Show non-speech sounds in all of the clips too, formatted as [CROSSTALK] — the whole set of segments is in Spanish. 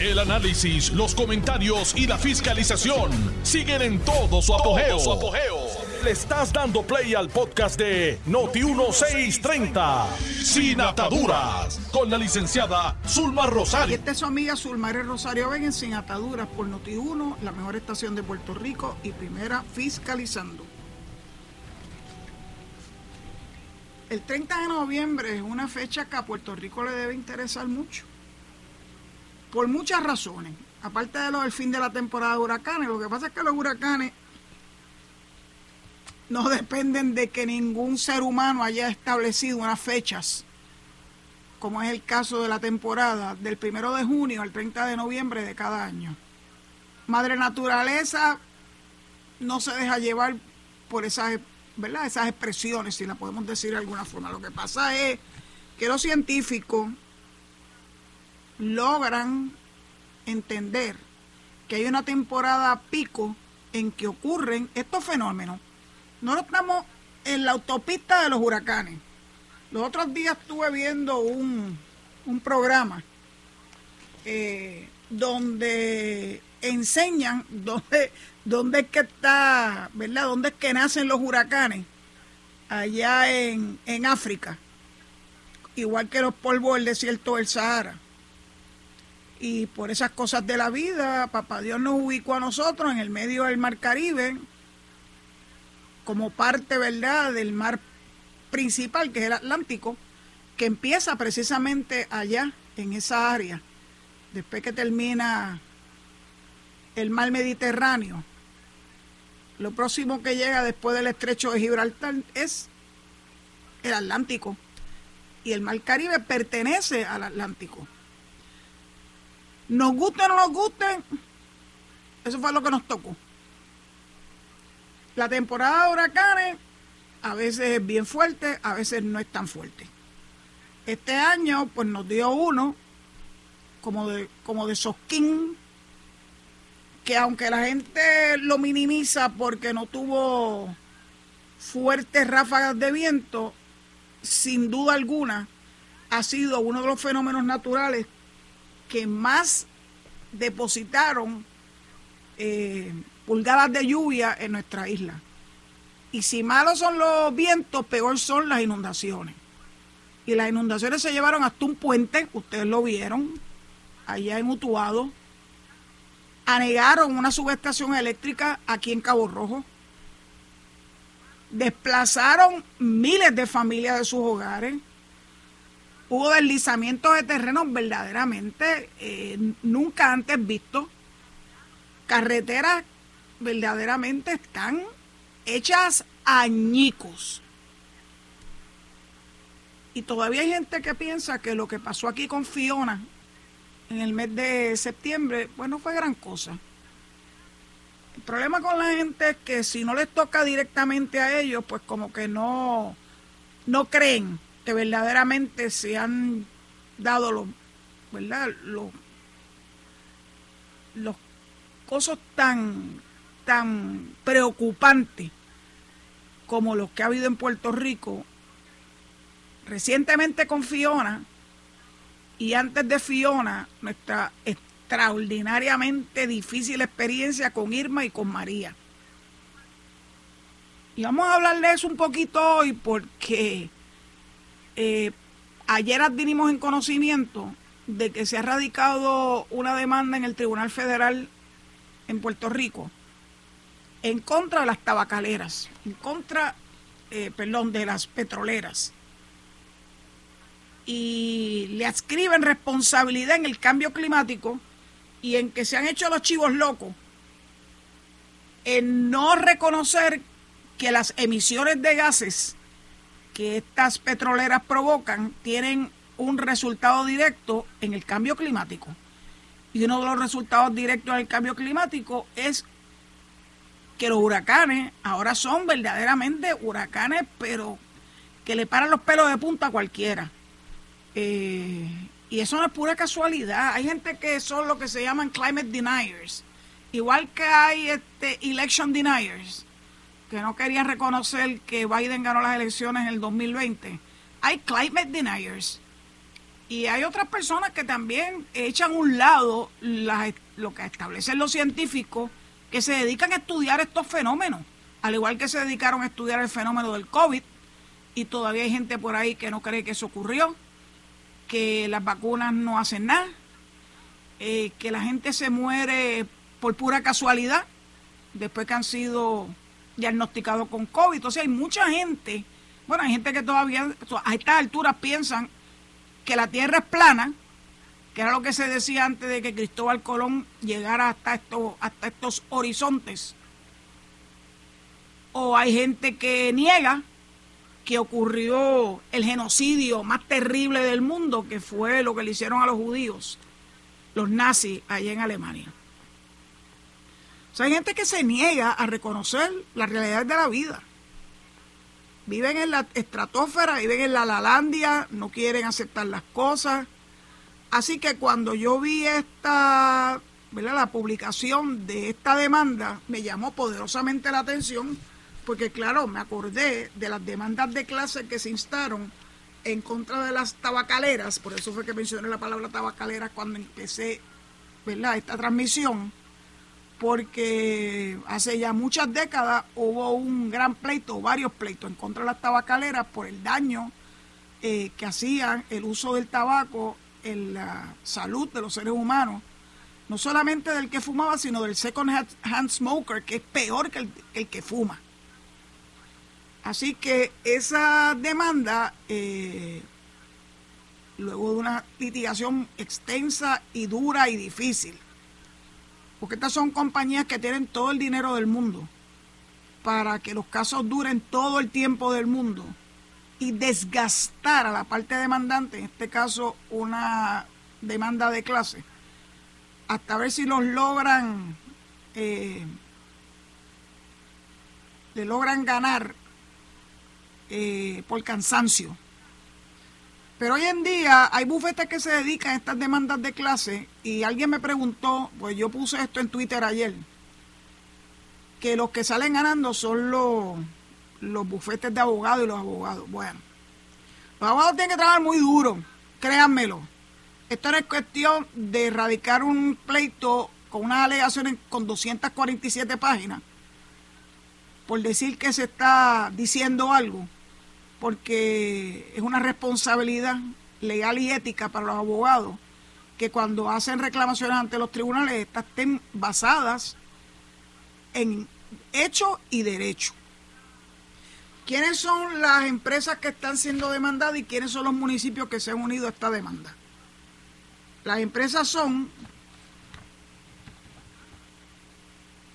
El análisis, los comentarios y la fiscalización siguen en todo su apogeo. Le estás dando play al podcast de Noti1630, Sin Ataduras, con la licenciada Zulma Y Rosario. esta es su amiga Zulmare Rosario Vega en Sin Ataduras por Noti1, la mejor estación de Puerto Rico y primera fiscalizando. El 30 de noviembre es una fecha que a Puerto Rico le debe interesar mucho. Por muchas razones. Aparte de lo del fin de la temporada de huracanes, lo que pasa es que los huracanes no dependen de que ningún ser humano haya establecido unas fechas como es el caso de la temporada del primero de junio al 30 de noviembre de cada año. Madre Naturaleza no se deja llevar por esas, ¿verdad? esas expresiones, si la podemos decir de alguna forma. Lo que pasa es que los científicos logran entender que hay una temporada pico en que ocurren estos fenómenos. No estamos en la autopista de los huracanes. Los otros días estuve viendo un, un programa eh, donde enseñan [LAUGHS] dónde, dónde es que está, ¿verdad? Dónde es que nacen los huracanes allá en, en África, igual que los polvos del desierto del Sahara. Y por esas cosas de la vida, Papá Dios nos ubicó a nosotros en el medio del Mar Caribe, como parte, ¿verdad?, del mar principal, que es el Atlántico, que empieza precisamente allá, en esa área, después que termina el mar Mediterráneo. Lo próximo que llega después del estrecho de Gibraltar es el Atlántico. Y el mar Caribe pertenece al Atlántico. Nos guste o no nos guste, eso fue lo que nos tocó. La temporada de huracanes a veces es bien fuerte, a veces no es tan fuerte. Este año pues nos dio uno como de, como de sosquín, que aunque la gente lo minimiza porque no tuvo fuertes ráfagas de viento, sin duda alguna ha sido uno de los fenómenos naturales que más depositaron eh, pulgadas de lluvia en nuestra isla. Y si malos son los vientos, peor son las inundaciones. Y las inundaciones se llevaron hasta un puente, ustedes lo vieron, allá en Utuado. Anegaron una subestación eléctrica aquí en Cabo Rojo. Desplazaron miles de familias de sus hogares. Hubo deslizamientos de terrenos verdaderamente eh, nunca antes vistos. Carreteras verdaderamente están hechas añicos. Y todavía hay gente que piensa que lo que pasó aquí con Fiona en el mes de septiembre, pues no fue gran cosa. El problema con la gente es que si no les toca directamente a ellos, pues como que no, no creen que verdaderamente se han dado los, ¿verdad? Los, los cosas tan, tan preocupantes como los que ha habido en Puerto Rico, recientemente con Fiona y antes de Fiona, nuestra extraordinariamente difícil experiencia con Irma y con María. Y vamos a hablar de eso un poquito hoy porque eh, ayer adquirimos en conocimiento de que se ha radicado una demanda en el Tribunal Federal en Puerto Rico en contra de las tabacaleras, en contra, eh, perdón, de las petroleras. Y le adscriben responsabilidad en el cambio climático y en que se han hecho los chivos locos en no reconocer que las emisiones de gases que estas petroleras provocan tienen un resultado directo en el cambio climático. Y uno de los resultados directos del cambio climático es que los huracanes ahora son verdaderamente huracanes, pero que le paran los pelos de punta a cualquiera. Eh, y eso no es pura casualidad. Hay gente que son lo que se llaman climate deniers. Igual que hay este election deniers, que no querían reconocer que Biden ganó las elecciones en el 2020. Hay climate deniers Y hay otras personas que también echan un lado lo que establecen los científicos que se dedican a estudiar estos fenómenos, al igual que se dedicaron a estudiar el fenómeno del COVID, y todavía hay gente por ahí que no cree que eso ocurrió, que las vacunas no hacen nada, eh, que la gente se muere por pura casualidad después que han sido diagnosticados con COVID. Entonces hay mucha gente, bueno, hay gente que todavía a estas alturas piensan que la Tierra es plana, que era lo que se decía antes de que Cristóbal Colón llegara hasta estos, hasta estos horizontes. O hay gente que niega que ocurrió el genocidio más terrible del mundo, que fue lo que le hicieron a los judíos, los nazis allá en Alemania. Sea, hay gente que se niega a reconocer la realidad de la vida. Viven en la estratosfera, viven en la Lalandia, no quieren aceptar las cosas. Así que cuando yo vi esta, ¿verdad? la publicación de esta demanda, me llamó poderosamente la atención porque claro, me acordé de las demandas de clase que se instaron en contra de las tabacaleras, por eso fue que mencioné la palabra tabacalera cuando empecé ¿verdad? esta transmisión, porque hace ya muchas décadas hubo un gran pleito, varios pleitos en contra de las tabacaleras por el daño eh, que hacían el uso del tabaco en la salud de los seres humanos, no solamente del que fumaba, sino del second hand smoker, que es peor que el que fuma. Así que esa demanda, eh, luego de una litigación extensa y dura y difícil, porque estas son compañías que tienen todo el dinero del mundo para que los casos duren todo el tiempo del mundo y desgastar a la parte demandante, en este caso una demanda de clase, hasta ver si los logran, eh, le logran ganar eh, por cansancio. Pero hoy en día hay bufetes que se dedican a estas demandas de clase y alguien me preguntó, pues yo puse esto en Twitter ayer, que los que salen ganando son los, los bufetes de abogados y los abogados. Bueno, los abogados tienen que trabajar muy duro, créanmelo. Esto no es cuestión de erradicar un pleito con unas alegaciones con 247 páginas por decir que se está diciendo algo porque es una responsabilidad legal y ética para los abogados que cuando hacen reclamaciones ante los tribunales estas estén basadas en hecho y derecho. ¿Quiénes son las empresas que están siendo demandadas y quiénes son los municipios que se han unido a esta demanda? Las empresas son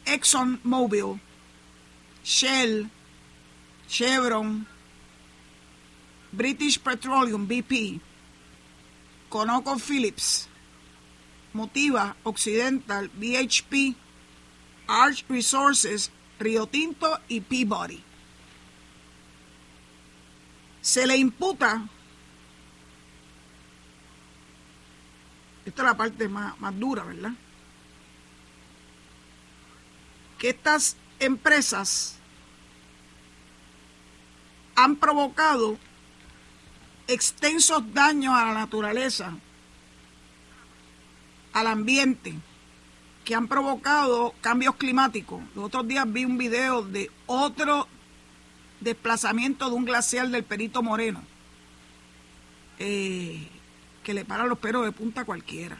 ExxonMobil, Shell, Chevron, British Petroleum, BP, Conoco Phillips, Motiva, Occidental, BHP, Arch Resources, Rio Tinto y Peabody. Se le imputa, esta es la parte más, más dura, ¿verdad? Que estas empresas han provocado extensos daños a la naturaleza, al ambiente, que han provocado cambios climáticos. Los otros días vi un video de otro desplazamiento de un glacial del Perito Moreno, eh, que le para los pelos de punta cualquiera.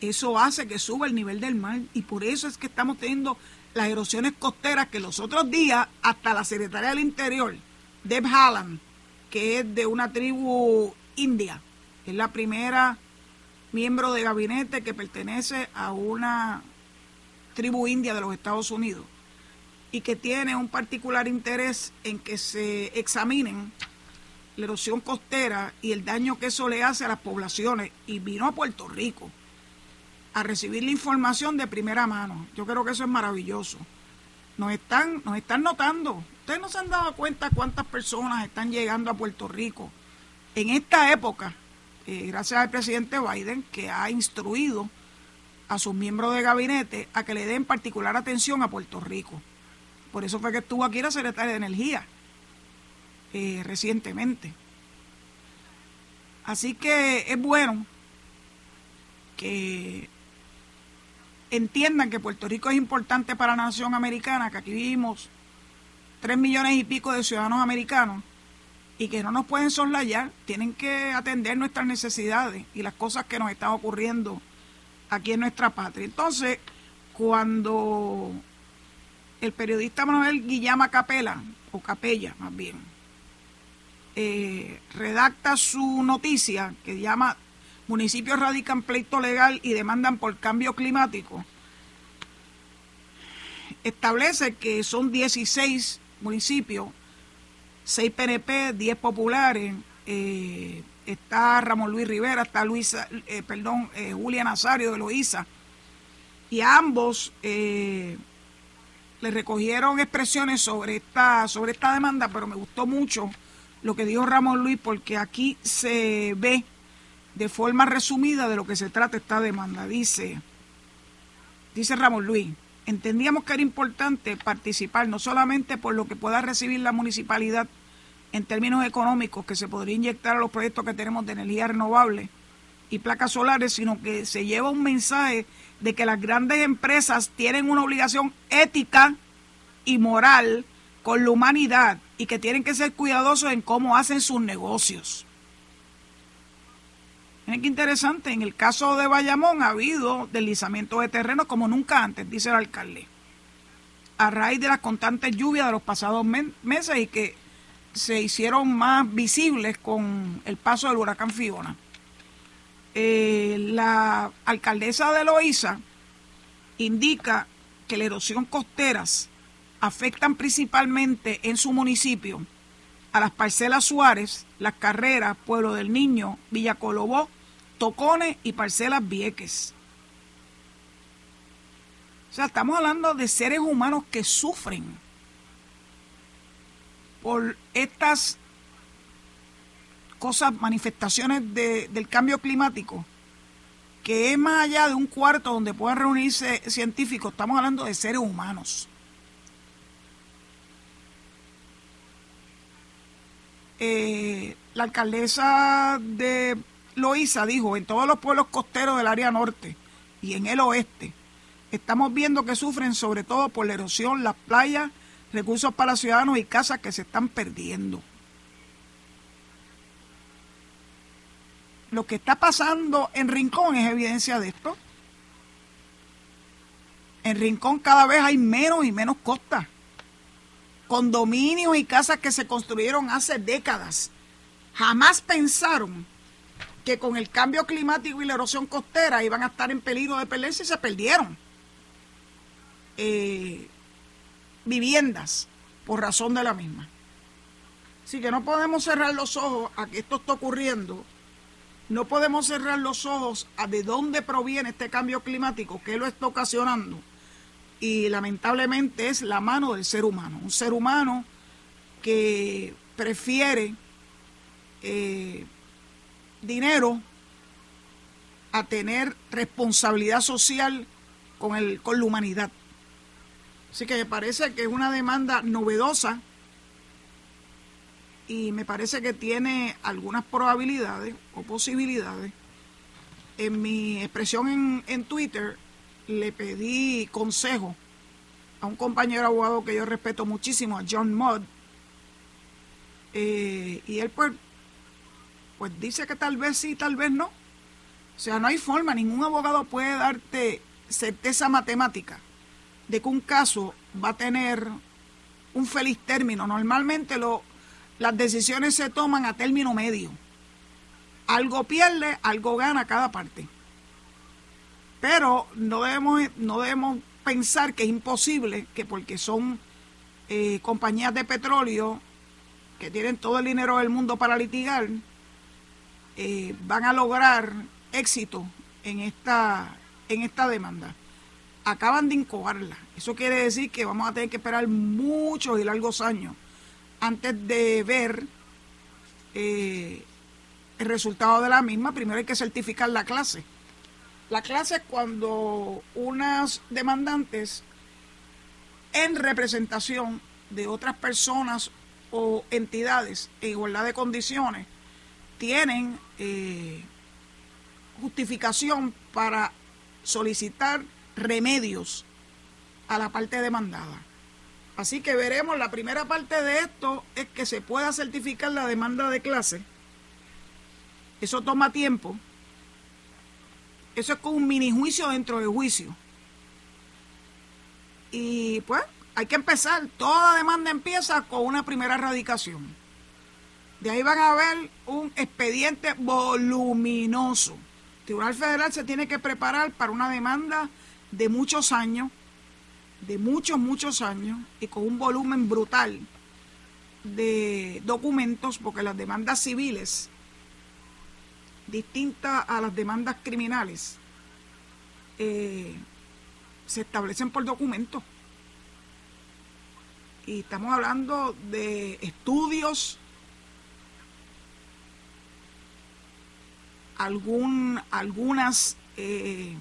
Eso hace que suba el nivel del mar y por eso es que estamos teniendo las erosiones costeras que los otros días hasta la secretaria del Interior, Deb Haaland, que es de una tribu india. Es la primera miembro de gabinete que pertenece a una tribu india de los Estados Unidos y que tiene un particular interés en que se examinen la erosión costera y el daño que eso le hace a las poblaciones y vino a Puerto Rico a recibir la información de primera mano. Yo creo que eso es maravilloso. Nos están, nos están notando Ustedes no se han dado cuenta cuántas personas están llegando a Puerto Rico en esta época, eh, gracias al presidente Biden, que ha instruido a sus miembros de gabinete a que le den particular atención a Puerto Rico. Por eso fue que estuvo aquí la secretaria de Energía eh, recientemente. Así que es bueno que entiendan que Puerto Rico es importante para la nación americana, que aquí vivimos tres millones y pico de ciudadanos americanos y que no nos pueden soslayar, tienen que atender nuestras necesidades y las cosas que nos están ocurriendo aquí en nuestra patria. Entonces, cuando el periodista Manuel Guillama Capela, o Capella más bien, eh, redacta su noticia que llama Municipios radican pleito legal y demandan por cambio climático, establece que son 16 municipios, 6 PNP, 10 populares, eh, está Ramón Luis Rivera, está Luisa, eh, perdón, eh, Julia Nazario de Loíza, y ambos le recogieron expresiones sobre esta, sobre esta demanda, pero me gustó mucho lo que dijo Ramón Luis, porque aquí se ve de forma resumida de lo que se trata esta demanda. Dice, dice Ramón Luis, entendíamos que era importante participar no solamente por lo que pueda recibir la municipalidad en términos económicos que se podría inyectar a los proyectos que tenemos de energía renovable y placas solares, sino que se lleva un mensaje de que las grandes empresas tienen una obligación ética y moral con la humanidad y que tienen que ser cuidadosos en cómo hacen sus negocios. Miren qué interesante, en el caso de Bayamón ha habido deslizamiento de terreno como nunca antes, dice el alcalde, a raíz de las constantes lluvias de los pasados meses y que se hicieron más visibles con el paso del huracán Fiona. Eh, la alcaldesa de Loíza indica que la erosión costeras afectan principalmente en su municipio a las parcelas Suárez, Las Carreras, Pueblo del Niño, Villa Colobó, Tocones y parcelas Vieques. O sea, estamos hablando de seres humanos que sufren por estas cosas, manifestaciones del cambio climático, que es más allá de un cuarto donde puedan reunirse científicos, estamos hablando de seres humanos. Eh, la alcaldesa de Loíza dijo, en todos los pueblos costeros del área norte y en el oeste, estamos viendo que sufren sobre todo por la erosión, las playas, recursos para ciudadanos y casas que se están perdiendo. Lo que está pasando en Rincón es evidencia de esto. En Rincón cada vez hay menos y menos costas condominios y casas que se construyeron hace décadas. Jamás pensaron que con el cambio climático y la erosión costera iban a estar en peligro de perderse y se perdieron. Eh, viviendas por razón de la misma. Así que no podemos cerrar los ojos a que esto está ocurriendo. No podemos cerrar los ojos a de dónde proviene este cambio climático, qué lo está ocasionando y lamentablemente es la mano del ser humano. Un ser humano que prefiere eh, dinero a tener responsabilidad social con, el, con la humanidad. Así que me parece que es una demanda novedosa y me parece que tiene algunas probabilidades o posibilidades. En mi expresión en, en Twitter le pedí consejo a un compañero abogado que yo respeto muchísimo, a John Mudd, eh, y él pues, pues dice que tal vez sí, tal vez no. O sea, no hay forma, ningún abogado puede darte certeza matemática de que un caso va a tener un feliz término. Normalmente lo, las decisiones se toman a término medio. Algo pierde, algo gana cada parte. Pero no debemos, no debemos pensar que es imposible que porque son eh, compañías de petróleo que tienen todo el dinero del mundo para litigar, eh, van a lograr éxito en esta, en esta demanda. Acaban de incoarla. Eso quiere decir que vamos a tener que esperar muchos y largos años antes de ver eh, el resultado de la misma. Primero hay que certificar la clase. La clase es cuando unas demandantes en representación de otras personas o entidades en igualdad de condiciones tienen eh, justificación para solicitar remedios a la parte demandada. Así que veremos, la primera parte de esto es que se pueda certificar la demanda de clase. Eso toma tiempo. Eso es como un mini juicio dentro del juicio. Y pues hay que empezar. Toda demanda empieza con una primera radicación. De ahí van a ver un expediente voluminoso. El Tribunal Federal se tiene que preparar para una demanda de muchos años, de muchos, muchos años, y con un volumen brutal de documentos, porque las demandas civiles, distintas a las demandas criminales, eh, se establecen por documentos. Y estamos hablando de estudios, algún, algunas eh,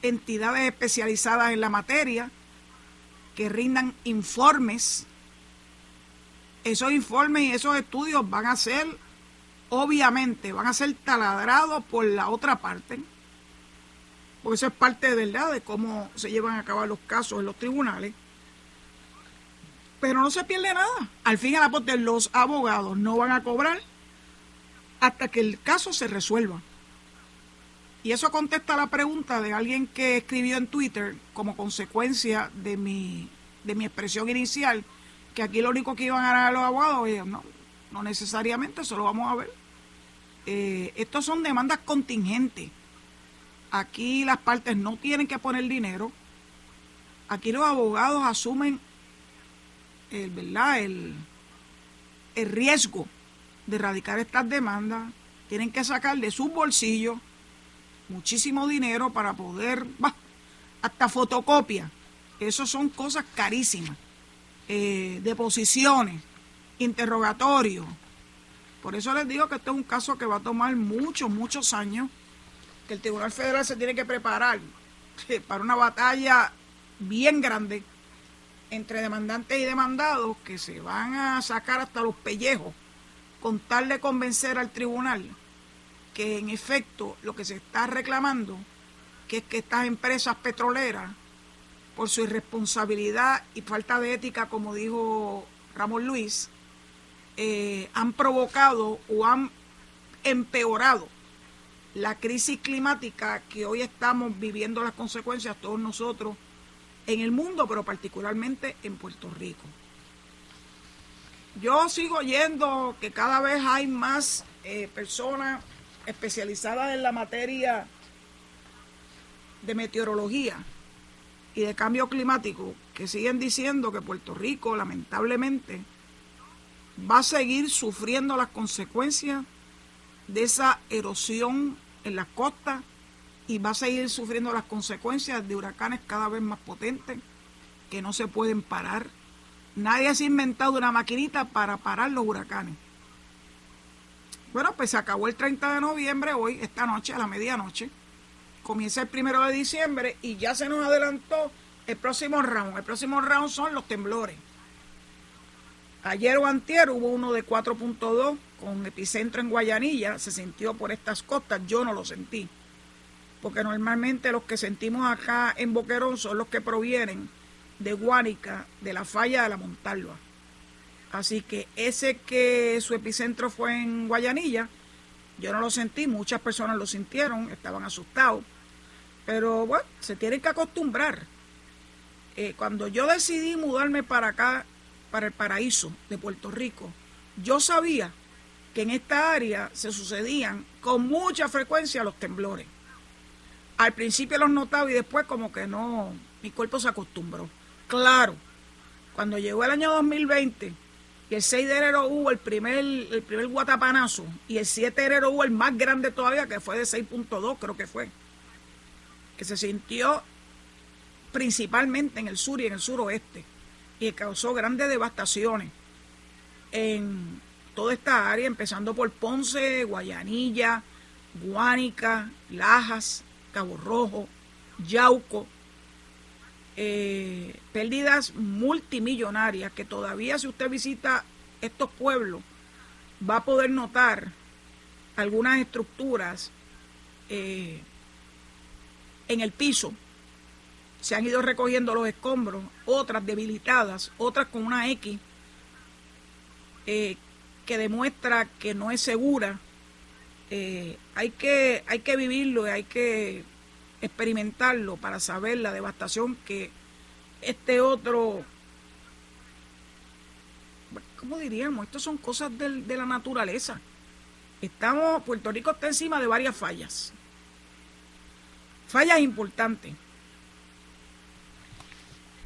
entidades especializadas en la materia que rindan informes. Esos informes y esos estudios van a ser, obviamente, van a ser taladrados por la otra parte, porque eso es parte de verdad de cómo se llevan a cabo los casos en los tribunales. Pero no se pierde nada. Al fin y al cabo, los abogados no van a cobrar hasta que el caso se resuelva. Y eso contesta la pregunta de alguien que escribió en Twitter como consecuencia de mi, de mi expresión inicial, que aquí lo único que iban a ganar los abogados, no, no necesariamente, eso lo vamos a ver. Eh, estos son demandas contingentes. Aquí las partes no tienen que poner dinero. Aquí los abogados asumen el, ¿verdad? el, el riesgo de erradicar estas demandas, tienen que sacar de sus bolsillos muchísimo dinero para poder, hasta fotocopia. Eso son cosas carísimas. Eh, deposiciones, interrogatorios. Por eso les digo que este es un caso que va a tomar muchos, muchos años, que el Tribunal Federal se tiene que preparar para una batalla bien grande entre demandantes y demandados que se van a sacar hasta los pellejos con tal de convencer al tribunal que en efecto lo que se está reclamando, que es que estas empresas petroleras, por su irresponsabilidad y falta de ética, como dijo Ramón Luis, eh, han provocado o han empeorado la crisis climática que hoy estamos viviendo las consecuencias todos nosotros en el mundo, pero particularmente en Puerto Rico. Yo sigo oyendo que cada vez hay más eh, personas especializadas en la materia de meteorología y de cambio climático que siguen diciendo que Puerto Rico lamentablemente va a seguir sufriendo las consecuencias de esa erosión en las costas y va a seguir sufriendo las consecuencias de huracanes cada vez más potentes que no se pueden parar Nadie se ha inventado una maquinita para parar los huracanes. Bueno, pues se acabó el 30 de noviembre, hoy, esta noche, a la medianoche. Comienza el primero de diciembre y ya se nos adelantó el próximo round. El próximo round son los temblores. Ayer o antier hubo uno de 4.2 con epicentro en Guayanilla. Se sintió por estas costas. Yo no lo sentí. Porque normalmente los que sentimos acá en Boquerón son los que provienen de Guánica, de la falla de la Montalva. Así que ese que su epicentro fue en Guayanilla, yo no lo sentí, muchas personas lo sintieron, estaban asustados, pero bueno, se tienen que acostumbrar. Eh, cuando yo decidí mudarme para acá, para el paraíso de Puerto Rico, yo sabía que en esta área se sucedían con mucha frecuencia los temblores. Al principio los notaba y después como que no, mi cuerpo se acostumbró claro. Cuando llegó el año 2020 y el 6 de enero hubo el primer, el primer guatapanazo y el 7 de enero hubo el más grande todavía, que fue de 6.2, creo que fue, que se sintió principalmente en el sur y en el suroeste y causó grandes devastaciones en toda esta área, empezando por Ponce, Guayanilla, Guánica, Lajas, Cabo Rojo, Yauco, eh, pérdidas multimillonarias que todavía si usted visita estos pueblos va a poder notar algunas estructuras eh, en el piso. Se han ido recogiendo los escombros, otras debilitadas, otras con una X eh, que demuestra que no es segura. Eh, hay, que, hay que vivirlo y hay que experimentarlo para saber la devastación que este otro ¿cómo diríamos? Estas son cosas de la naturaleza. Estamos, Puerto Rico está encima de varias fallas. Fallas importantes.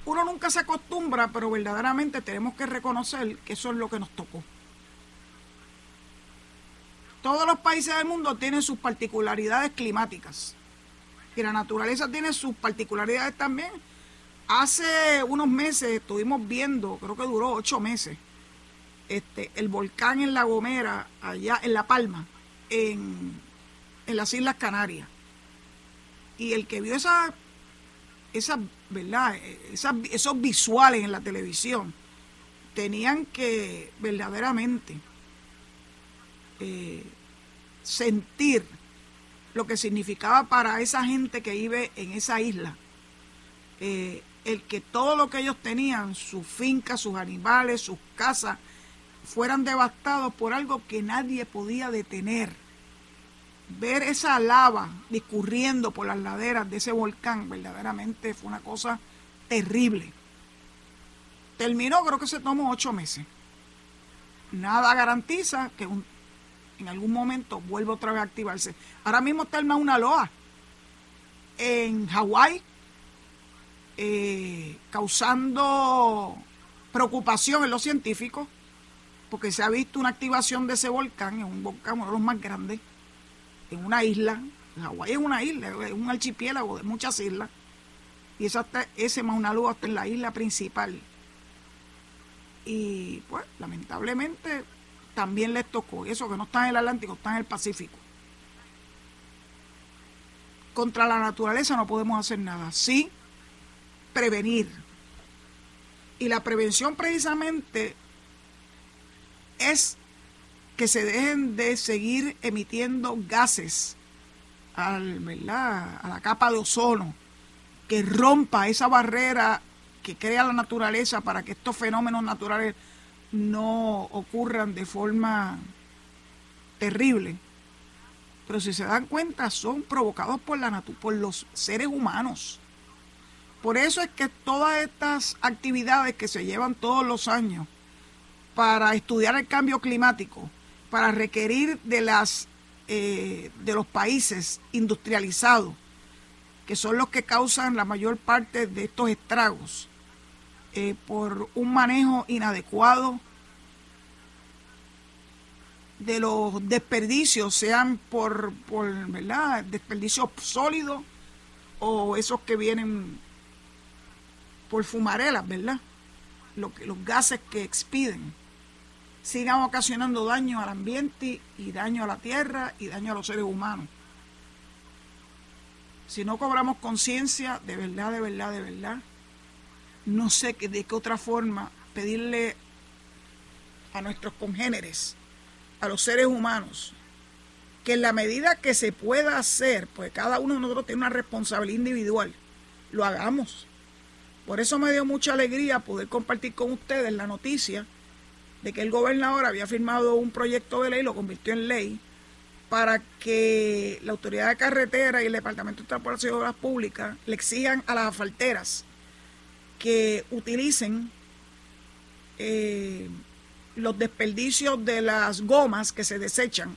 Uno nunca se acostumbra, pero verdaderamente tenemos que reconocer que eso es lo que nos tocó. Todos los países del mundo tienen sus particularidades climáticas. Y la naturaleza tiene sus particularidades también. Hace unos meses estuvimos viendo, creo que duró ocho meses, este, el volcán en La Gomera, allá en La Palma, en, las Islas Canarias. Y el que vio esa, esa ¿verdad? esos visuales en la televisión, tenían que verdaderamente eh, sentir lo que significaba para esa gente que vive en esa isla. Eh, el que todo lo que ellos tenían, sus fincas, sus animales, sus casas, fueran devastados por algo que nadie podía detener. Ver esa lava discurriendo por las laderas de ese volcán verdaderamente fue una cosa terrible. Terminó, creo que se tomó ocho meses. Nada garantiza que en algún momento vuelva otra vez a activarse. Ahora mismo está el Mauna Loa en Hawái, eh, causando preocupación en los científicos porque se ha visto una activación de ese volcán, es un volcán uno de los más grandes, en una isla. Hawái es una isla, es un archipiélago de muchas islas. Y eso ese Mauna Loa está en la isla principal. Y pues, lamentablemente, también les tocó. Eso que no está en el Atlántico, está en el Pacífico. Contra la naturaleza no podemos hacer nada. Sí, prevenir. Y la prevención precisamente es que se dejen de seguir emitiendo gases al, a la capa de ozono, que rompa esa barrera que crea la naturaleza para que estos fenómenos naturales no ocurran de forma terrible. Pero si se dan cuenta, son provocados por, la por los seres humanos. Por eso es que todas estas actividades que se llevan todos los años, para estudiar el cambio climático, para requerir de, las, eh, de los países industrializados, que son los que causan la mayor parte de estos estragos, eh, por un manejo inadecuado de los desperdicios, sean por, por ¿verdad? desperdicios sólidos o esos que vienen por fumarelas, ¿verdad? Lo que, los gases que expiden sigan ocasionando daño al ambiente y daño a la tierra y daño a los seres humanos. Si no cobramos conciencia, de verdad, de verdad, de verdad, no sé de qué otra forma pedirle a nuestros congéneres, a los seres humanos, que en la medida que se pueda hacer, pues cada uno de nosotros tiene una responsabilidad individual, lo hagamos. Por eso me dio mucha alegría poder compartir con ustedes la noticia de que el gobernador había firmado un proyecto de ley, lo convirtió en ley, para que la autoridad de carretera y el Departamento de Transporte y Obras Públicas le exijan a las asfalteras que utilicen eh, los desperdicios de las gomas que se desechan,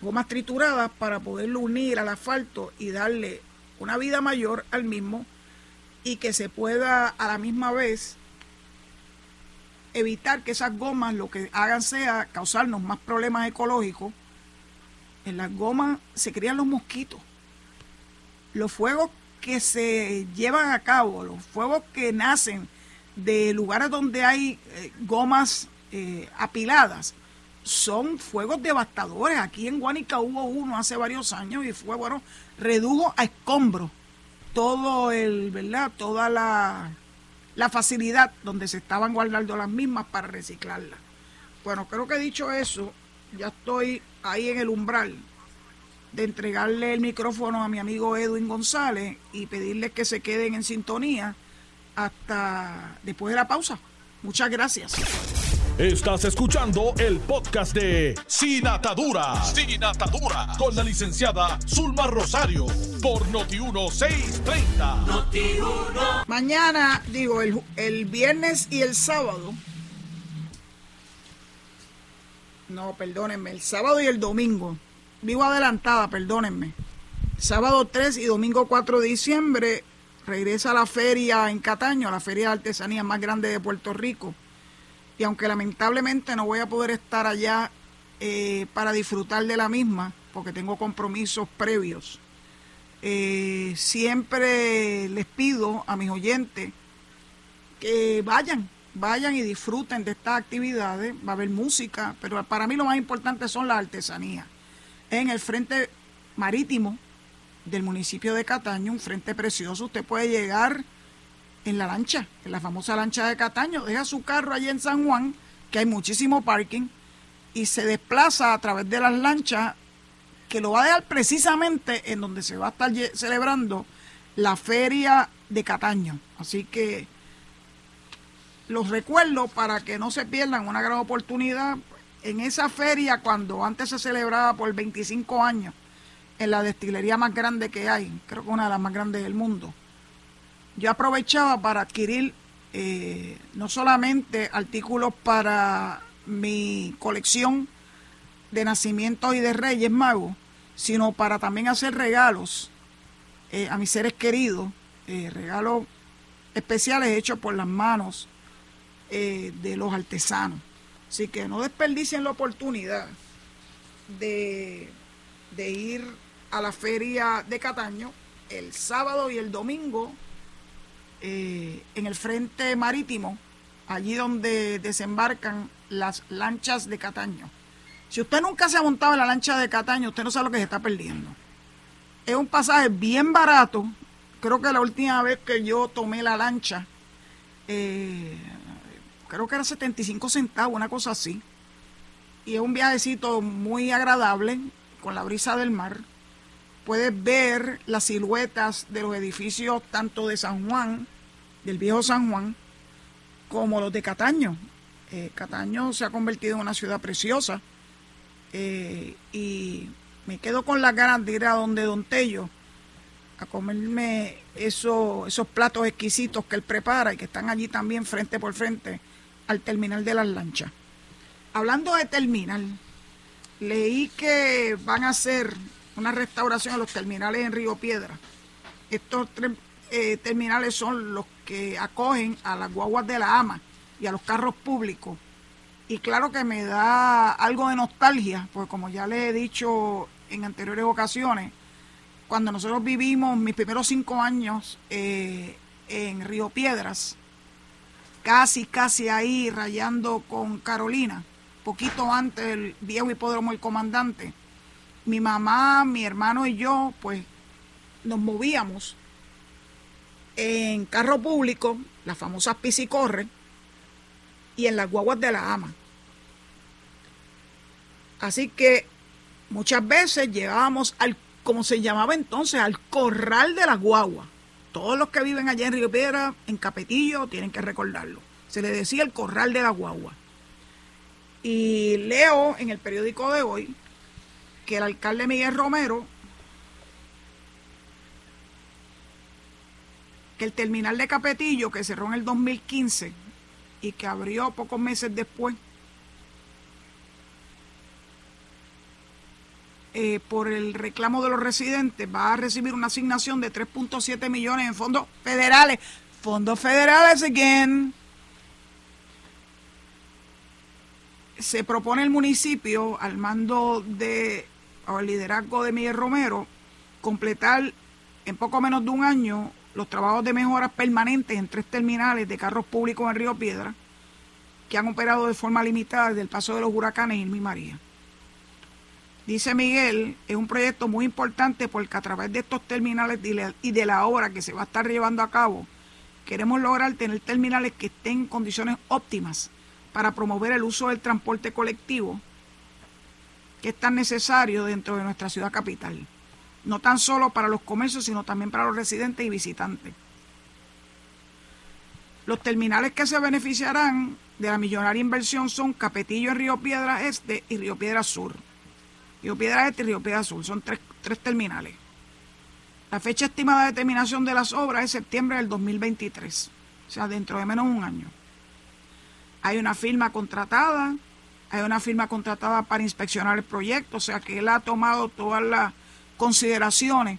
gomas trituradas, para poderlo unir al asfalto y darle una vida mayor al mismo y que se pueda a la misma vez evitar que esas gomas lo que hagan sea causarnos más problemas ecológicos. En las gomas se crían los mosquitos. Los fuegos que se llevan a cabo, los fuegos que nacen de lugares donde hay eh, gomas eh, apiladas, son fuegos devastadores. Aquí en Guanica hubo uno hace varios años y fue, bueno, redujo a escombros todo el, ¿verdad? Toda la, la facilidad donde se estaban guardando las mismas para reciclarlas. Bueno, creo que dicho eso, ya estoy ahí en el umbral de entregarle el micrófono a mi amigo Edwin González y pedirles que se queden en sintonía hasta después de la pausa. Muchas gracias. Estás escuchando el podcast de Sin Atadura. Sin Atadura. Con la licenciada Zulma Rosario. Por Noti1630. Mañana, digo, el, el viernes y el sábado. No, perdónenme, el sábado y el domingo. Vivo adelantada, perdónenme. Sábado 3 y domingo 4 de diciembre regresa a la feria en Cataño, la feria de artesanía más grande de Puerto Rico y aunque lamentablemente no voy a poder estar allá eh, para disfrutar de la misma, porque tengo compromisos previos, eh, siempre les pido a mis oyentes que vayan, vayan y disfruten de estas actividades, va a haber música, pero para mí lo más importante son las artesanías. En el frente marítimo del municipio de Cataño, un frente precioso, usted puede llegar en la lancha, en la famosa lancha de Cataño, deja su carro allí en San Juan, que hay muchísimo parking, y se desplaza a través de las lanchas, que lo va a dejar precisamente en donde se va a estar celebrando la feria de Cataño. Así que los recuerdo para que no se pierdan una gran oportunidad en esa feria cuando antes se celebraba por 25 años en la destilería más grande que hay, creo que una de las más grandes del mundo yo aprovechaba para adquirir eh, no solamente artículos para mi colección de nacimientos y de reyes magos, sino para también hacer regalos eh, a mis seres queridos, eh, regalos especiales hechos por las manos de los artesanos. Así que no desperdicien la oportunidad de, de ir a la feria de Cataño el sábado y el domingo eh, en el frente marítimo, allí donde desembarcan las lanchas de Cataño. Si usted nunca se ha montado en la lancha de Cataño, usted no sabe lo que se está perdiendo. Es un pasaje bien barato. Creo que la última vez que yo tomé la lancha, eh, creo que era 75 centavos, una cosa así. Y es un viajecito muy agradable, con la brisa del mar puedes ver las siluetas de los edificios tanto de San Juan, del viejo San Juan, como los de Cataño. Eh, Cataño se ha convertido en una ciudad preciosa eh, y me quedo con las ganas de ir a donde Don Tello a comerme eso, esos platos exquisitos que él prepara y que están allí también frente por frente al terminal de las lanchas. Hablando de terminal, leí que van a ser una restauración a los terminales en Río Piedra. Estos tres eh, terminales son los que acogen a las guaguas de la AMA y a los carros públicos. Y claro que me da algo de nostalgia, porque como ya le he dicho en anteriores ocasiones, cuando nosotros vivimos mis primeros cinco años eh, en Río Piedras, casi, casi ahí rayando con Carolina, poquito antes del viejo hipódromo El Comandante, mi mamá, mi hermano y yo, pues nos movíamos en carro público, las famosas piscicorre, y en las guaguas de la ama. Así que muchas veces llegábamos al, como se llamaba entonces, al corral de las guaguas. Todos los que viven allá en Río Piedra, en Capetillo, tienen que recordarlo. Se le decía el corral de las guaguas. Y leo en el periódico de hoy que el alcalde Miguel Romero, que el terminal de Capetillo, que cerró en el 2015 y que abrió pocos meses después, eh, por el reclamo de los residentes, va a recibir una asignación de 3.7 millones en fondos federales. Fondos federales again. Se propone el municipio al mando de el liderazgo de Miguel Romero, completar en poco menos de un año los trabajos de mejoras permanentes en tres terminales de carros públicos en Río Piedra, que han operado de forma limitada desde el paso de los huracanes Irma María. Dice Miguel, es un proyecto muy importante porque a través de estos terminales y de la obra que se va a estar llevando a cabo, queremos lograr tener terminales que estén en condiciones óptimas para promover el uso del transporte colectivo que es tan necesario dentro de nuestra ciudad capital. No tan solo para los comercios, sino también para los residentes y visitantes. Los terminales que se beneficiarán de la millonaria inversión son Capetillo en Río Piedra Este y Río Piedra Sur. Río Piedra Este y Río Piedra Sur son tres, tres terminales. La fecha estimada de terminación de las obras es septiembre del 2023, o sea, dentro de menos de un año. Hay una firma contratada, hay una firma contratada para inspeccionar el proyecto, o sea que él ha tomado todas las consideraciones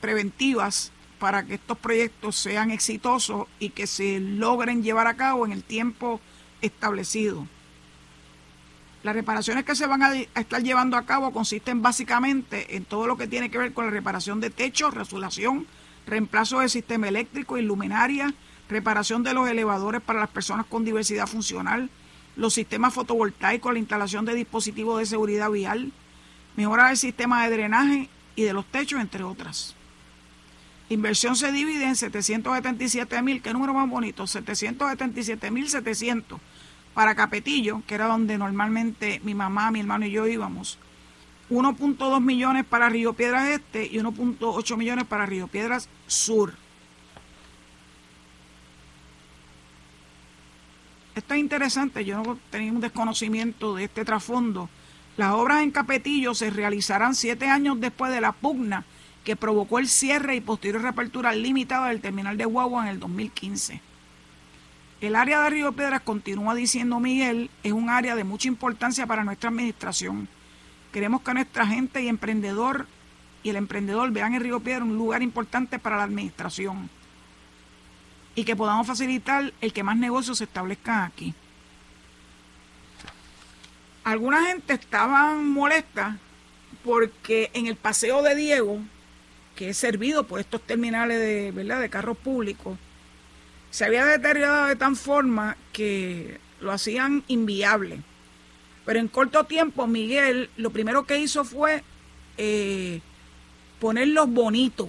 preventivas para que estos proyectos sean exitosos y que se logren llevar a cabo en el tiempo establecido. Las reparaciones que se van a, estar llevando a cabo consisten básicamente en todo lo que tiene que ver con la reparación de techos, resulación, reemplazo del sistema eléctrico, iluminaria, reparación de los elevadores para las personas con diversidad funcional, los sistemas fotovoltaicos, la instalación de dispositivos de seguridad vial, mejorar el sistema de drenaje y de los techos, entre otras. Inversión se divide en 777 mil, qué número más bonito, 777 mil 700 para Capetillo, que era donde normalmente mi mamá, mi hermano y yo íbamos. 1.2 millones para Río Piedras Este y 1.8 millones para Río Piedras Sur. Esto es interesante, yo no tenía un desconocimiento de este trasfondo. Las obras en Capetillo se realizarán siete años después de la pugna que provocó el cierre y posterior reapertura limitada del terminal de Guagua en el 2015. El área de Río Piedras, continúa diciendo Miguel, es un área de mucha importancia para nuestra administración. Queremos que nuestra gente y emprendedor y el emprendedor vean en Río Piedras un lugar importante para la administración y que podamos facilitar el que más negocios se establezcan aquí. Alguna gente estaban molesta porque en el paseo de Diego, que es servido por estos terminales de, ¿verdad? de carros públicos, se había deteriorado de tal forma que lo hacían inviable. Pero en corto tiempo, Miguel lo primero que hizo fue eh, ponerlos bonitos.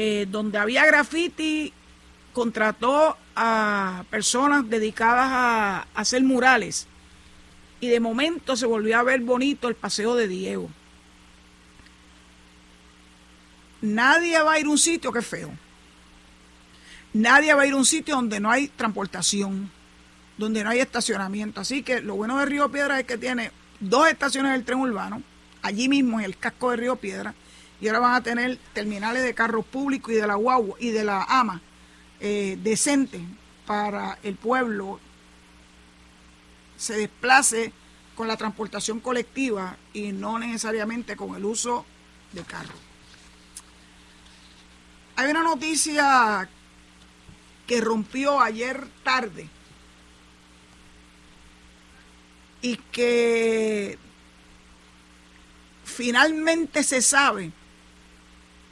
Eh, donde había graffiti contrató a personas dedicadas a, hacer murales y de momento se volvió a ver bonito el paseo de Diego. Nadie va a ir a un sitio que es feo. Nadie va a ir a un sitio donde no hay transportación, donde no hay estacionamiento. Así que lo bueno de Río Piedra es que tiene dos estaciones del tren urbano, allí mismo en el casco de Río Piedra, y ahora van a tener terminales de carros públicos y de la guagua y de la AMA eh, decente para el pueblo se desplace con la transportación colectiva y no necesariamente con el uso de carro. Hay una noticia que rompió ayer tarde y que finalmente se sabe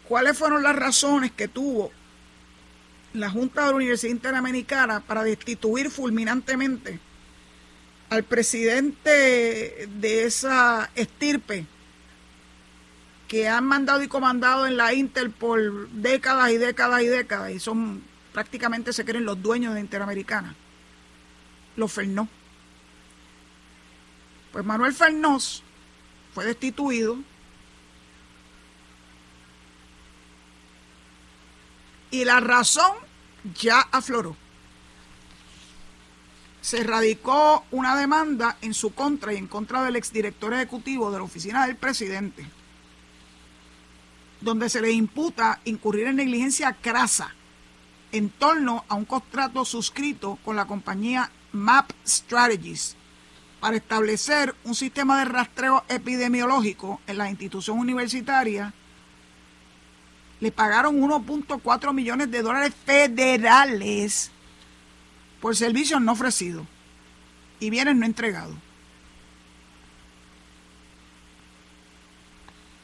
cuáles fueron las razones que tuvo la Junta de la Universidad Interamericana para destituir fulminantemente al presidente de esa estirpe que han mandado y comandado en la Inter por décadas y décadas y décadas y son prácticamente se creen los dueños de Interamericana, los Fernó. Pues Manuel Fernós fue destituido y la razón ya afloró. Se radicó una demanda en su contra y en contra del exdirector ejecutivo de la oficina del presidente, donde se le imputa incurrir en negligencia crasa en torno a un contrato suscrito con la compañía Map Strategies para establecer un sistema de rastreo epidemiológico en la institución universitaria le pagaron 1.4 millones de dólares federales por servicios no ofrecidos y bienes no entregados.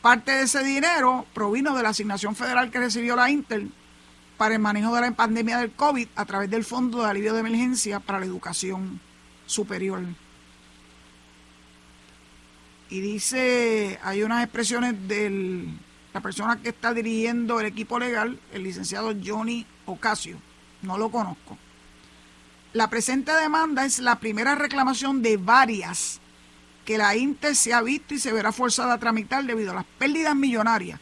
Parte de ese dinero provino de la asignación federal que recibió la Intel para el manejo de la pandemia del COVID a través del Fondo de Alivio de Emergencia para la Educación Superior. Y dice, hay unas expresiones del la persona que está dirigiendo el equipo legal, el licenciado Johnny Ocasio. No lo conozco. La presente demanda es la primera reclamación de varias que la INTE se ha visto y se verá forzada a tramitar debido a las pérdidas millonarias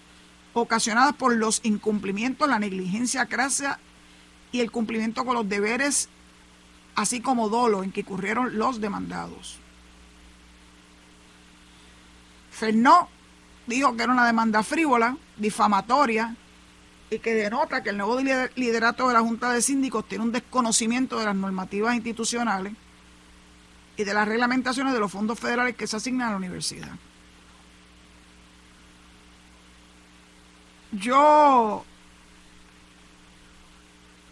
ocasionadas por los incumplimientos, la negligencia crasa y el cumplimiento con los deberes, así como dolo en que incurrieron los demandados. Fernó dijo que era una demanda frívola, difamatoria, y que denota que el nuevo liderato de la Junta de Síndicos tiene un desconocimiento de las normativas institucionales y de las reglamentaciones de los fondos federales que se asignan a la universidad. Yo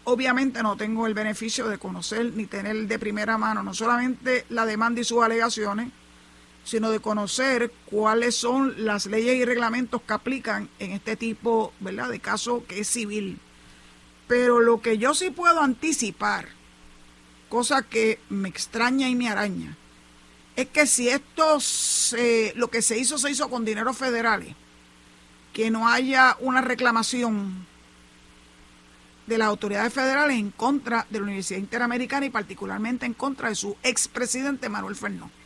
obviamente no tengo el beneficio de conocer ni tener de primera mano no solamente la demanda y sus alegaciones, sino de conocer cuáles son las leyes y reglamentos que aplican en este tipo ¿verdad? de caso que es civil. Pero lo que yo sí puedo anticipar, cosa que me extraña y me araña, es que si esto lo que se hizo se hizo con dinero federales, que no haya una reclamación de las autoridades federales en contra de la Universidad Interamericana y particularmente en contra de su expresidente Manuel Fernández.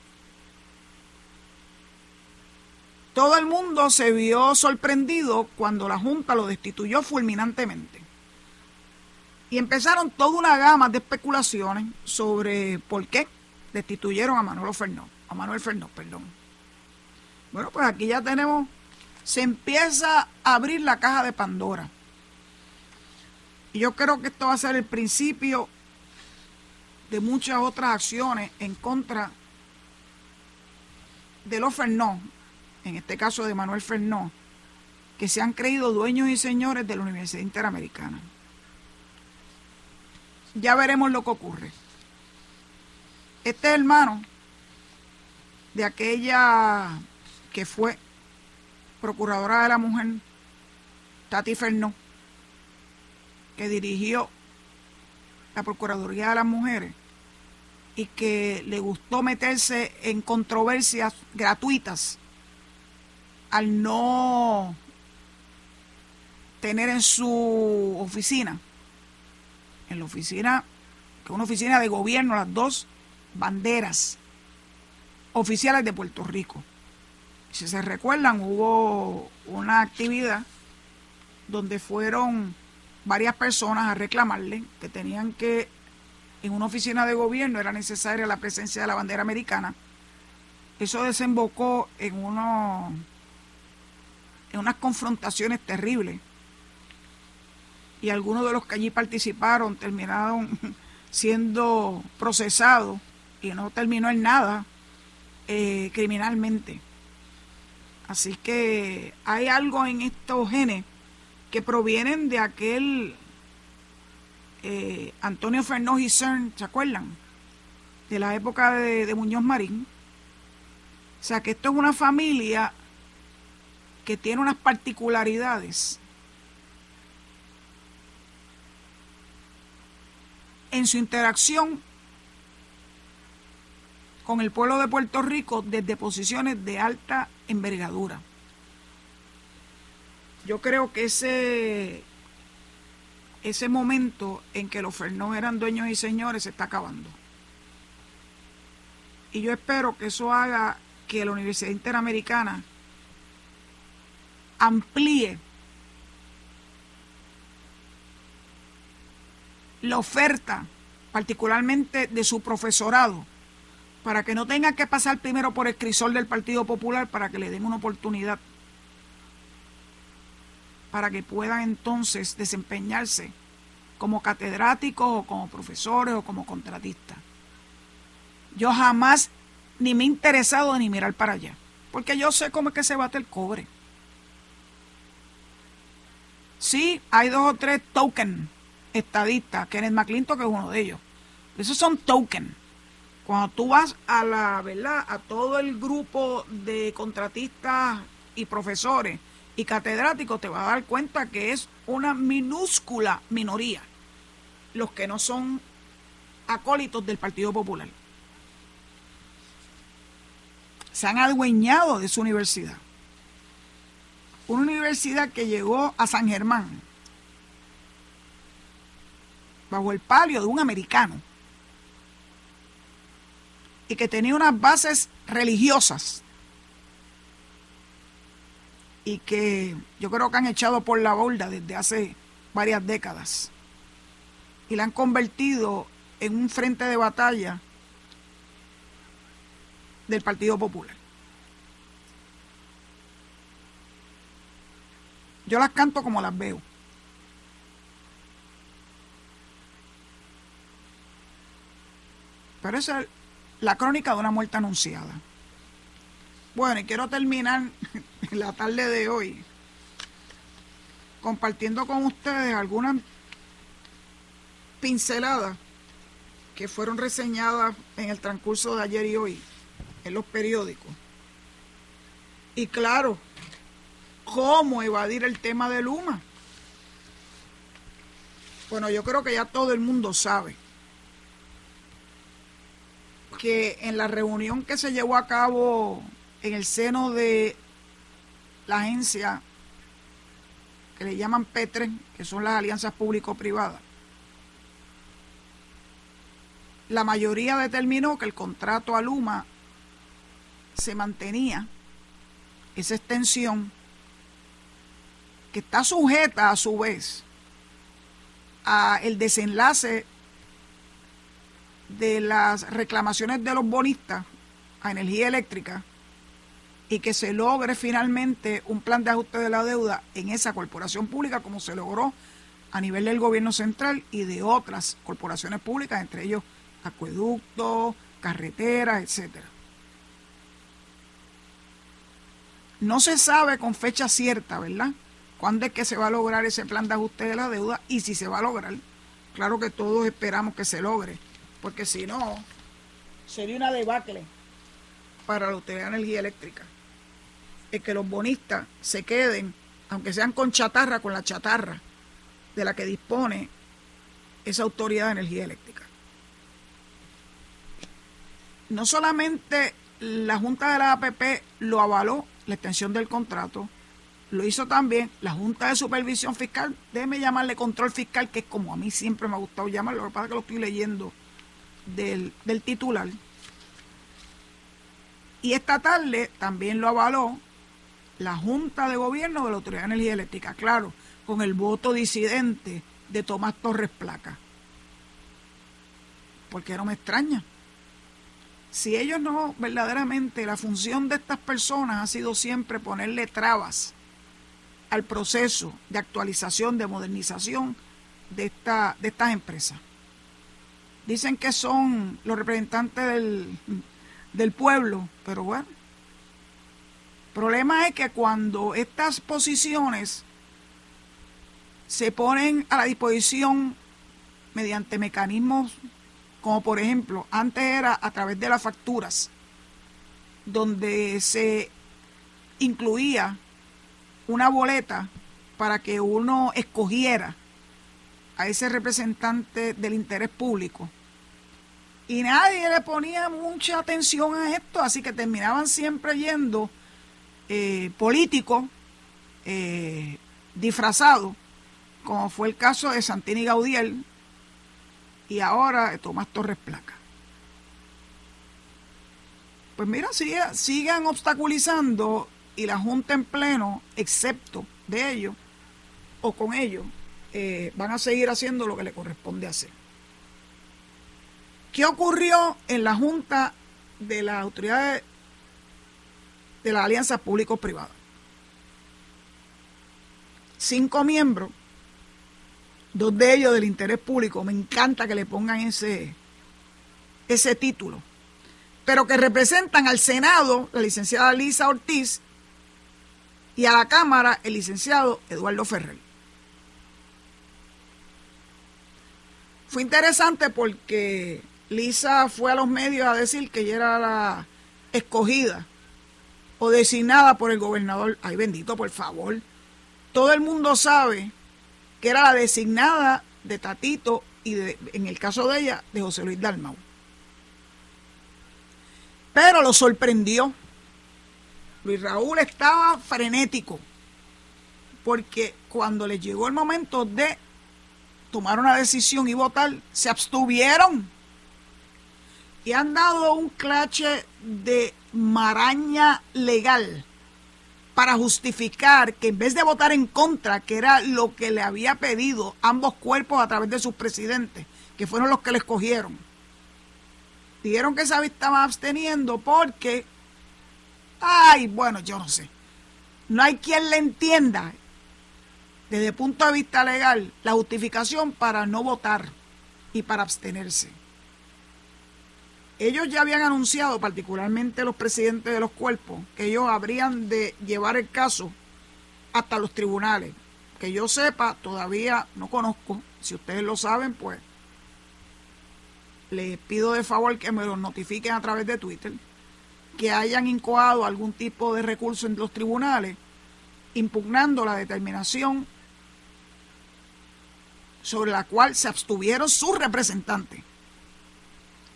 Todo el mundo se vio sorprendido cuando la Junta lo destituyó fulminantemente. Y empezaron toda una gama de especulaciones sobre por qué destituyeron a Manuel Fernández, a Manuel Fernández, perdón. Bueno, pues aquí ya tenemos, se empieza a abrir la caja de Pandora. Y yo creo que esto va a ser el principio de muchas otras acciones en contra de los Fernández en este caso de Manuel Fernó, que se han creído dueños y señores de la Universidad Interamericana. Ya veremos lo que ocurre. Este hermano de aquella que fue procuradora de la mujer, Tati Fernó, que dirigió la Procuraduría de las Mujeres y que le gustó meterse en controversias gratuitas al no tener en su oficina, en la oficina, que es una oficina de gobierno, las dos banderas oficiales de Puerto Rico. Si se recuerdan, hubo una actividad donde fueron varias personas a reclamarle que tenían que, en una oficina de gobierno era necesaria la presencia de la bandera americana. Eso desembocó en unos en unas confrontaciones terribles. Y algunos de los que allí participaron terminaron [LAUGHS] siendo procesados y no terminó en nada eh, criminalmente. Así que hay algo en estos genes que provienen de aquel eh, Antonio Fernández y CERN, ¿se acuerdan? De la época de, de Muñoz Marín. O sea que esto es una familia que tiene unas particularidades en su interacción con el pueblo de Puerto Rico desde posiciones de alta envergadura. Yo creo que ese, ese momento en que los Fernó eran dueños y señores se está acabando. Y yo espero que eso haga que la Universidad Interamericana amplíe la oferta, particularmente de su profesorado, para que no tenga que pasar primero por el crisol del Partido Popular para que le den una oportunidad, para que puedan entonces desempeñarse como catedráticos o como profesores o como contratistas. Yo jamás ni me he interesado ni mirar para allá, porque yo sé cómo es que se bate el cobre. Sí, hay dos o tres tokens estadistas, Kenneth McClinton que es uno de ellos. Esos son tokens. Cuando tú vas a la, ¿verdad? A todo el grupo de contratistas y profesores y catedráticos, te vas a dar cuenta que es una minúscula minoría los que no son acólitos del Partido Popular. Se han adueñado de su universidad una universidad que llegó a San Germán bajo el palio de un americano y que tenía unas bases religiosas y que yo creo que han echado por la borda desde hace varias décadas y la han convertido en un frente de batalla del Partido Popular. Yo las canto como las veo. Pero esa es la crónica de una muerte anunciada. Bueno, y quiero terminar [LAUGHS] la tarde de hoy compartiendo con ustedes algunas pinceladas que fueron reseñadas en el transcurso de ayer y hoy en los periódicos. Y claro, cómo evadir el tema de Luma. Bueno, yo creo que ya todo el mundo sabe que en la reunión que se llevó a cabo en el seno de la agencia que le llaman PETRE, que son las alianzas público-privadas, la mayoría determinó que el contrato a Luma se mantenía, esa extensión, que está sujeta a su vez a el desenlace de las reclamaciones de los bonistas a energía eléctrica y que se logre finalmente un plan de ajuste de la deuda en esa corporación pública como se logró a nivel del gobierno central y de otras corporaciones públicas, entre ellos acueductos, carreteras, etcétera. No se sabe con fecha cierta, ¿verdad? ¿Cuándo es que se va a lograr ese plan de ajuste de la deuda? Y si se va a lograr, claro que todos esperamos que se logre, porque si no, sería una debacle para la Autoridad de Energía Eléctrica. Es que los bonistas se queden, aunque sean con chatarra, con la chatarra de la que dispone esa Autoridad de Energía Eléctrica. No solamente la Junta de la APP lo avaló la extensión del contrato. Lo hizo también la Junta de Supervisión Fiscal, déjeme llamarle control fiscal, que es como a mí siempre me ha gustado llamarlo, lo que pasa es que lo estoy leyendo del, del titular. Y esta tarde también lo avaló la Junta de Gobierno de la Autoridad de Energía Eléctrica, claro, con el voto disidente de Tomás Torres Placa. Porque no me extraña si ellos no, verdaderamente, la función de estas personas ha sido siempre ponerle trabas al proceso de actualización, de modernización de, esta, de estas empresas. Dicen que son los representantes del, del pueblo, pero bueno. El problema es que cuando estas posiciones se ponen a la disposición mediante mecanismos como por ejemplo, antes era a través de las facturas, donde se incluía una boleta para que uno escogiera a ese representante del interés público. Y nadie le ponía mucha atención a esto, así que terminaban siempre yendo eh, políticos eh, disfrazados, como fue el caso de Santini Gaudiel, y ahora Tomás Torres Placa. Pues mira, sigan obstaculizando y la Junta en pleno, excepto de ellos o con ellos, eh, van a seguir haciendo lo que le corresponde hacer. ¿Qué ocurrió en la Junta de las autoridades de la Alianza Público-Privada? Cinco miembros dos de ellos del interés público, me encanta que le pongan ese, ese título, pero que representan al Senado la licenciada Lisa Ortiz y a la Cámara el licenciado Eduardo Ferrer. Fue interesante porque Lisa fue a los medios a decir que ella era la escogida o designada por el gobernador. Ay, bendito, por favor. Todo el mundo sabe que era la designada de Tatito y en el caso de ella, de José Luis Dalmau. Pero lo sorprendió. Luis Raúl estaba frenético, porque cuando les llegó el momento de tomar una decisión y votar, se abstuvieron. y han dado un clache de maraña legal para justificar que en vez de votar en contra, que era lo que le había pedido ambos cuerpos a través de sus presidentes, que fueron los que le escogieron, dijeron que se estaba absteniendo porque, ay, bueno, yo no sé, no hay quien le entienda desde el punto de vista legal la justificación para no votar y para abstenerse. Ellos ya habían anunciado, particularmente los presidentes de los cuerpos, que ellos habrían de llevar el caso hasta los tribunales. Que yo sepa, todavía no conozco. Si ustedes lo saben, pues les pido de favor que me lo notifiquen a través de Twitter, que hayan incoado algún tipo de recurso en los tribunales impugnando la determinación sobre la cual se abstuvieron sus representantes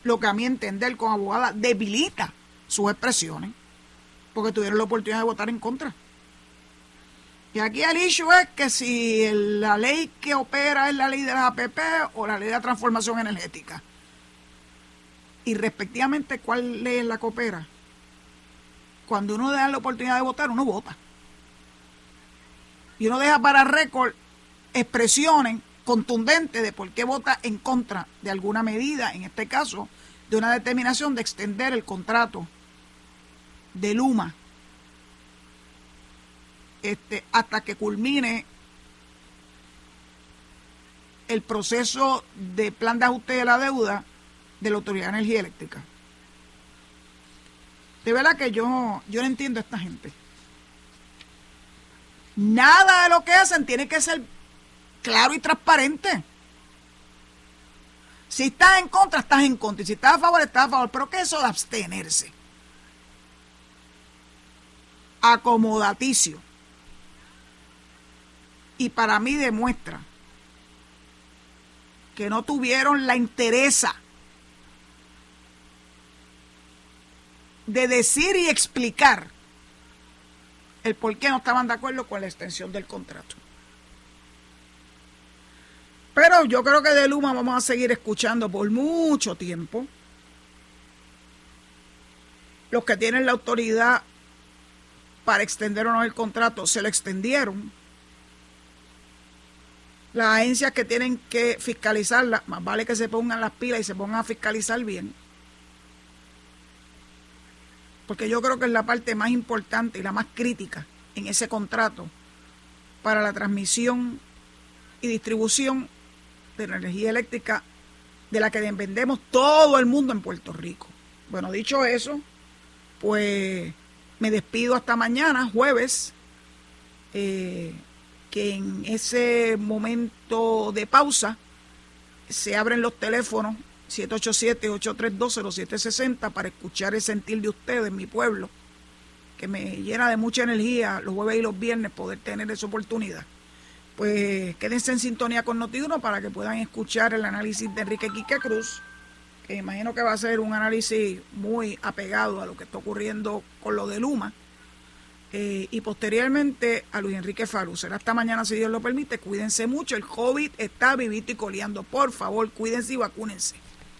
lo que a mi entender como abogada debilita sus expresiones, porque tuvieron la oportunidad de votar en contra. Y aquí el issue es que si la ley que opera es la ley de las APP o la ley de transformación energética. Y respectivamente, ¿cuál ley es la que opera? Cuando uno da la oportunidad de votar, uno vota. Y uno deja para récord expresiones contundentes de por qué vota en contra de alguna medida, en este caso, de una determinación de extender el contrato de Luma este, hasta que culmine el proceso de plan de ajuste de la deuda de la Autoridad de Energía Eléctrica. De verdad que yo, yo no entiendo a esta gente. Nada de lo que hacen tiene que ser claro y transparente. Si estás en contra, estás en contra. Y si estás a favor, estás a favor. Pero ¿qué es eso de abstenerse? Acomodaticio. Y para mí demuestra que no tuvieron la interesa de decir y explicar el por qué no estaban de acuerdo con la extensión del contrato. Pero yo creo que de Luma vamos a seguir escuchando por mucho tiempo. Los que tienen la autoridad para extender o no el contrato se lo extendieron. Las agencias que tienen que fiscalizarla, más vale que se pongan las pilas y se pongan a fiscalizar bien. Porque yo creo que es la parte más importante y la más crítica en ese contrato para la transmisión y distribución de la energía eléctrica de la que dependemos todo el mundo en Puerto Rico. Bueno, dicho eso, pues me despido hasta mañana, jueves, eh, que en ese momento de pausa se abren los teléfonos 787-832-0760 para escuchar el sentir de ustedes, mi pueblo, que me llena de mucha energía los jueves y los viernes poder tener esa oportunidad pues quédense en sintonía con Notiuno para que puedan escuchar el análisis de Enrique Quique Cruz, que imagino que va a ser un análisis muy apegado a lo que está ocurriendo con lo de Luma. Eh, y posteriormente a Luis Enrique Falú. Será hasta mañana si Dios lo permite. Cuídense mucho. El COVID está vivito y coleando. Por favor, cuídense y vacúnense.